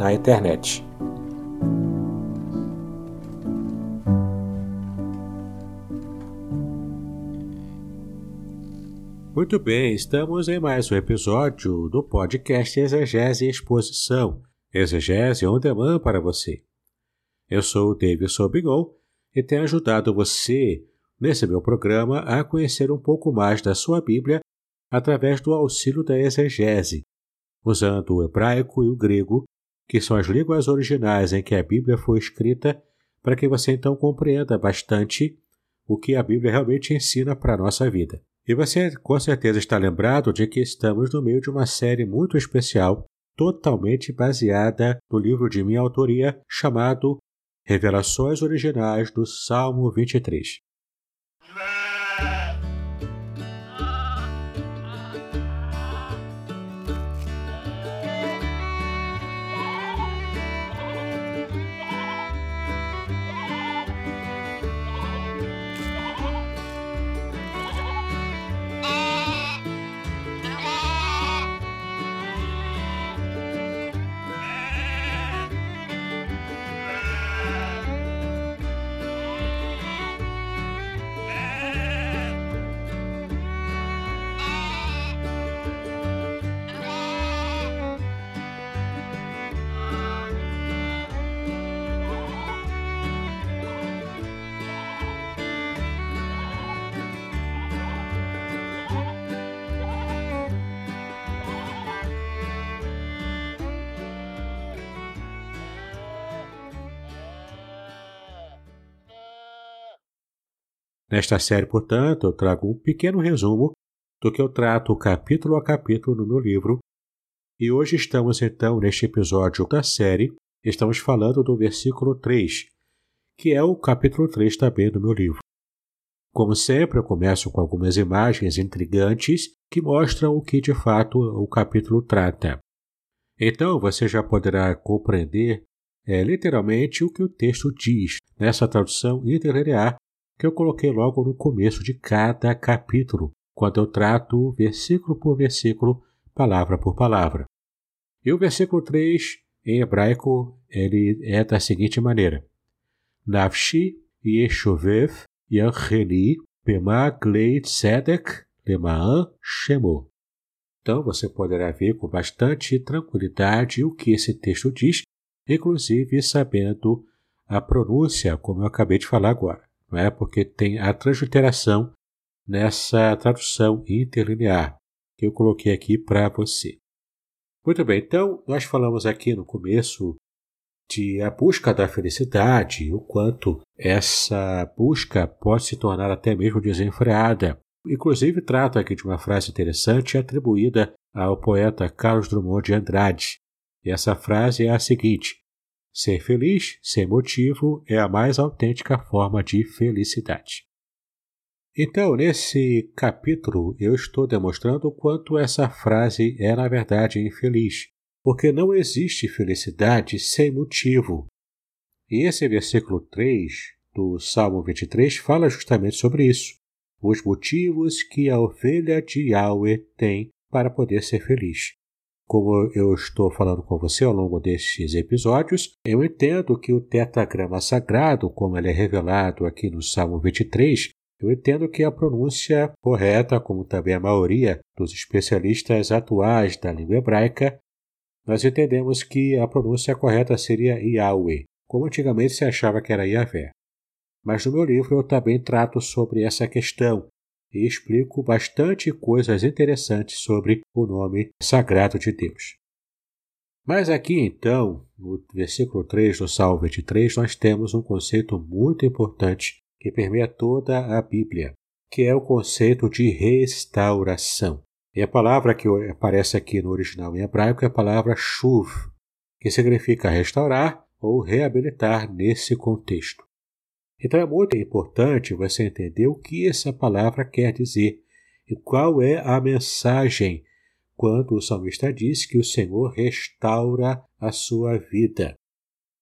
na internet. Muito bem, estamos em mais um episódio do podcast Exegese e Exposição, Exegese on Demand para você. Eu sou o Davidson Bigon e tenho ajudado você nesse meu programa a conhecer um pouco mais da sua Bíblia através do auxílio da exegese, usando o hebraico e o grego, que são as línguas originais em que a Bíblia foi escrita, para que você então compreenda bastante o que a Bíblia realmente ensina para a nossa vida. E você com certeza está lembrado de que estamos no meio de uma série muito especial, totalmente baseada no livro de minha autoria chamado Revelações Originais do Salmo 23. Nesta série, portanto, eu trago um pequeno resumo do que eu trato capítulo a capítulo no meu livro. E hoje estamos então neste episódio da série, estamos falando do versículo 3, que é o capítulo 3 também do meu livro. Como sempre, eu começo com algumas imagens intrigantes que mostram o que de fato o capítulo trata. Então você já poderá compreender é, literalmente o que o texto diz nessa tradução interlinear que eu coloquei logo no começo de cada capítulo, quando eu trato versículo por versículo, palavra por palavra. E o versículo 3, em hebraico, ele é da seguinte maneira: Nafshi yeshovev yancheni bema gleit sedek lemaan shemo. Então você poderá ver com bastante tranquilidade o que esse texto diz, inclusive sabendo a pronúncia, como eu acabei de falar agora não é? porque tem a transliteração nessa tradução interlinear que eu coloquei aqui para você. Muito bem, então nós falamos aqui no começo de a busca da felicidade, o quanto essa busca pode se tornar até mesmo desenfreada. Inclusive, trato aqui de uma frase interessante atribuída ao poeta Carlos Drummond de Andrade. E essa frase é a seguinte: Ser feliz, sem motivo, é a mais autêntica forma de felicidade. Então, nesse capítulo, eu estou demonstrando o quanto essa frase é, na verdade, infeliz, porque não existe felicidade sem motivo. E esse versículo 3 do Salmo 23 fala justamente sobre isso, os motivos que a ovelha de Yahweh tem para poder ser feliz como eu estou falando com você ao longo destes episódios, eu entendo que o tetragrama sagrado, como ele é revelado aqui no Salmo 23, eu entendo que a pronúncia correta, como também a maioria dos especialistas atuais da língua hebraica, nós entendemos que a pronúncia correta seria Yahweh, como antigamente se achava que era Yahvé. Mas no meu livro eu também trato sobre essa questão e explico bastante coisas interessantes sobre o nome sagrado de Deus. Mas aqui então, no versículo 3 do Salmo 23, nós temos um conceito muito importante que permeia toda a Bíblia, que é o conceito de restauração. E a palavra que aparece aqui no original em hebraico é a palavra shuv, que significa restaurar ou reabilitar nesse contexto. Então é muito importante você entender o que essa palavra quer dizer e qual é a mensagem quando o salmista diz que o Senhor restaura a sua vida.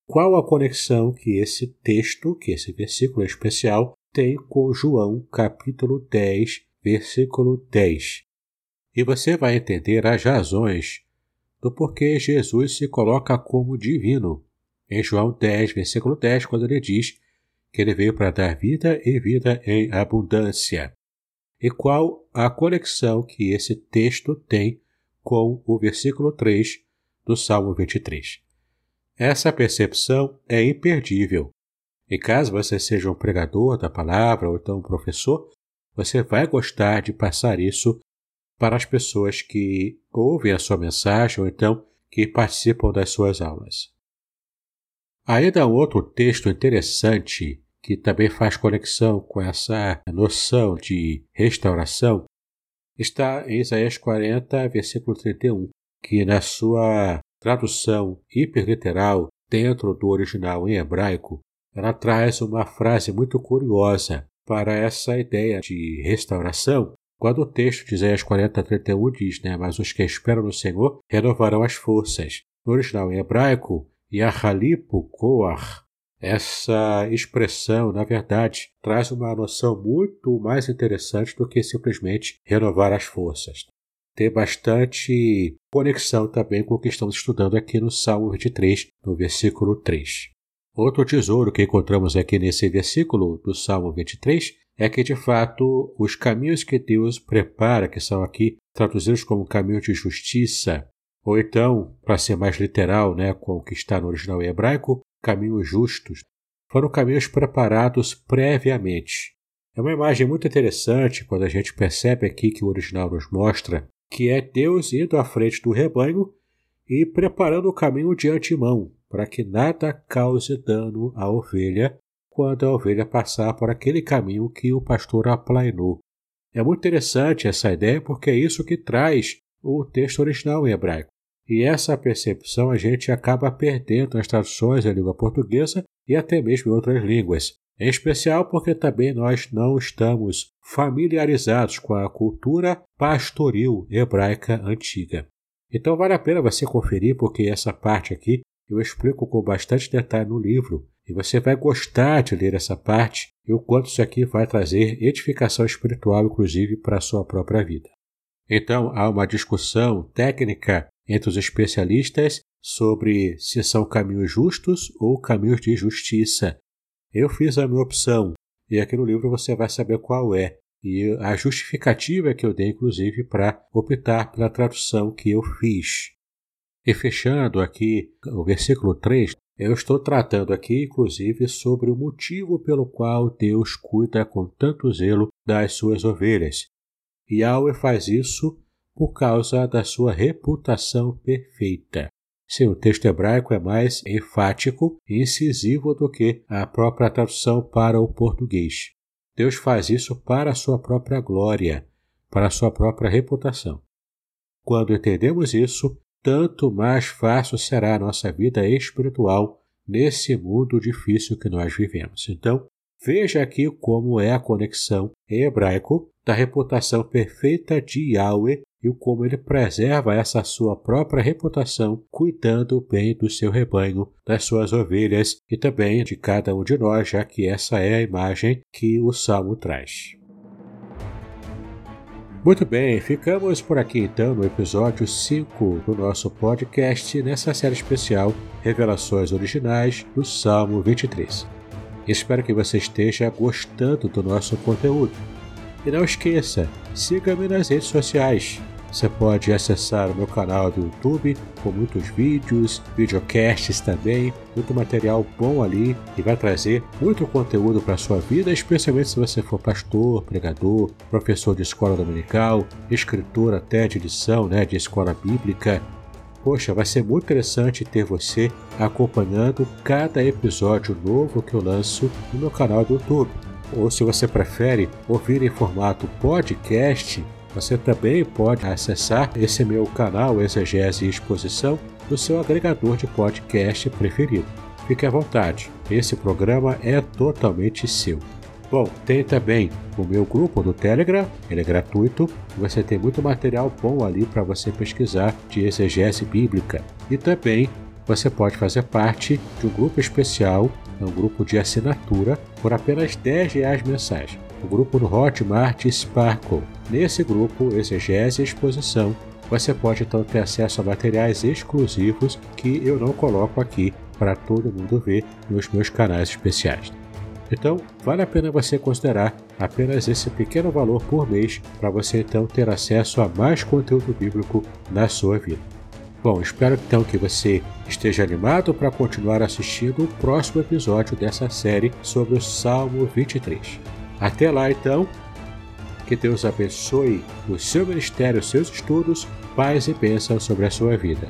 Qual a conexão que esse texto, que esse versículo especial, tem com João capítulo 10, versículo 10? E você vai entender as razões do porquê Jesus se coloca como divino. Em João 10, versículo 10, quando ele diz que ele veio para dar vida e vida em abundância. E qual a conexão que esse texto tem com o versículo 3 do Salmo 23? Essa percepção é imperdível. E caso você seja um pregador da palavra ou então um professor, você vai gostar de passar isso para as pessoas que ouvem a sua mensagem ou então que participam das suas aulas. Ainda um outro texto interessante que também faz conexão com essa noção de restauração está em Isaías 40, versículo 31, que na sua tradução hiperliteral dentro do original em hebraico, ela traz uma frase muito curiosa para essa ideia de restauração, quando o texto de Isaías 40, 31 diz, né, mas os que esperam no Senhor renovarão as forças. No original em hebraico, Yahalipo Koar. Essa expressão, na verdade, traz uma noção muito mais interessante do que simplesmente renovar as forças. Tem bastante conexão também com o que estamos estudando aqui no Salmo 23, no versículo 3. Outro tesouro que encontramos aqui nesse versículo do Salmo 23 é que, de fato, os caminhos que Deus prepara, que são aqui traduzidos como caminhos de justiça, ou então, para ser mais literal, né, com o que está no original hebraico, caminhos justos, foram caminhos preparados previamente. É uma imagem muito interessante quando a gente percebe aqui que o original nos mostra que é Deus indo à frente do rebanho e preparando o caminho de antemão, para que nada cause dano à ovelha quando a ovelha passar por aquele caminho que o pastor aplainou. É muito interessante essa ideia porque é isso que traz o texto original em hebraico. E essa percepção a gente acaba perdendo nas traduções da língua portuguesa e até mesmo em outras línguas. Em especial porque também nós não estamos familiarizados com a cultura pastoril hebraica antiga. Então vale a pena você conferir, porque essa parte aqui eu explico com bastante detalhe no livro, e você vai gostar de ler essa parte e o quanto isso aqui vai trazer edificação espiritual, inclusive, para a sua própria vida. Então há uma discussão técnica entre os especialistas sobre se são caminhos justos ou caminhos de justiça. Eu fiz a minha opção e aqui no livro você vai saber qual é e a justificativa que eu dei, inclusive, para optar pela tradução que eu fiz. E fechando aqui o versículo 3, eu estou tratando aqui, inclusive, sobre o motivo pelo qual Deus cuida com tanto zelo das suas ovelhas. E Yahweh faz isso por causa da sua reputação perfeita. Sim, o texto hebraico é mais enfático e incisivo do que a própria tradução para o português. Deus faz isso para a sua própria glória, para a sua própria reputação. Quando entendemos isso, tanto mais fácil será a nossa vida espiritual nesse mundo difícil que nós vivemos. Então, veja aqui como é a conexão em hebraico da reputação perfeita de Yahweh e como ele preserva essa sua própria reputação, cuidando bem do seu rebanho, das suas ovelhas e também de cada um de nós, já que essa é a imagem que o salmo traz. Muito bem, ficamos por aqui então no episódio 5 do nosso podcast, nessa série especial Revelações Originais do Salmo 23. Espero que você esteja gostando do nosso conteúdo. E não esqueça, siga-me nas redes sociais você pode acessar o meu canal do YouTube com muitos vídeos, videocasts também, muito material bom ali e vai trazer muito conteúdo para sua vida, especialmente se você for pastor, pregador, professor de escola dominical, escritor até de lição né, de escola bíblica. Poxa, vai ser muito interessante ter você acompanhando cada episódio novo que eu lanço no meu canal do YouTube. Ou se você prefere ouvir em formato podcast, você também pode acessar esse meu canal Exegese e Exposição no seu agregador de podcast preferido. Fique à vontade, esse programa é totalmente seu. Bom, tem também o meu grupo do Telegram, ele é gratuito, você tem muito material bom ali para você pesquisar de exegese bíblica. E também você pode fazer parte de um grupo especial, um grupo de assinatura, por apenas 10 reais mensais. O grupo no Hotmart Sparkle. Nesse grupo, Exegese e Exposição, você pode então ter acesso a materiais exclusivos que eu não coloco aqui para todo mundo ver nos meus canais especiais. Então, vale a pena você considerar apenas esse pequeno valor por mês para você então ter acesso a mais conteúdo bíblico na sua vida. Bom, espero então que você esteja animado para continuar assistindo o próximo episódio dessa série sobre o Salmo 23. Até lá então, que Deus abençoe o seu ministério, os seus estudos, paz e bênção sobre a sua vida.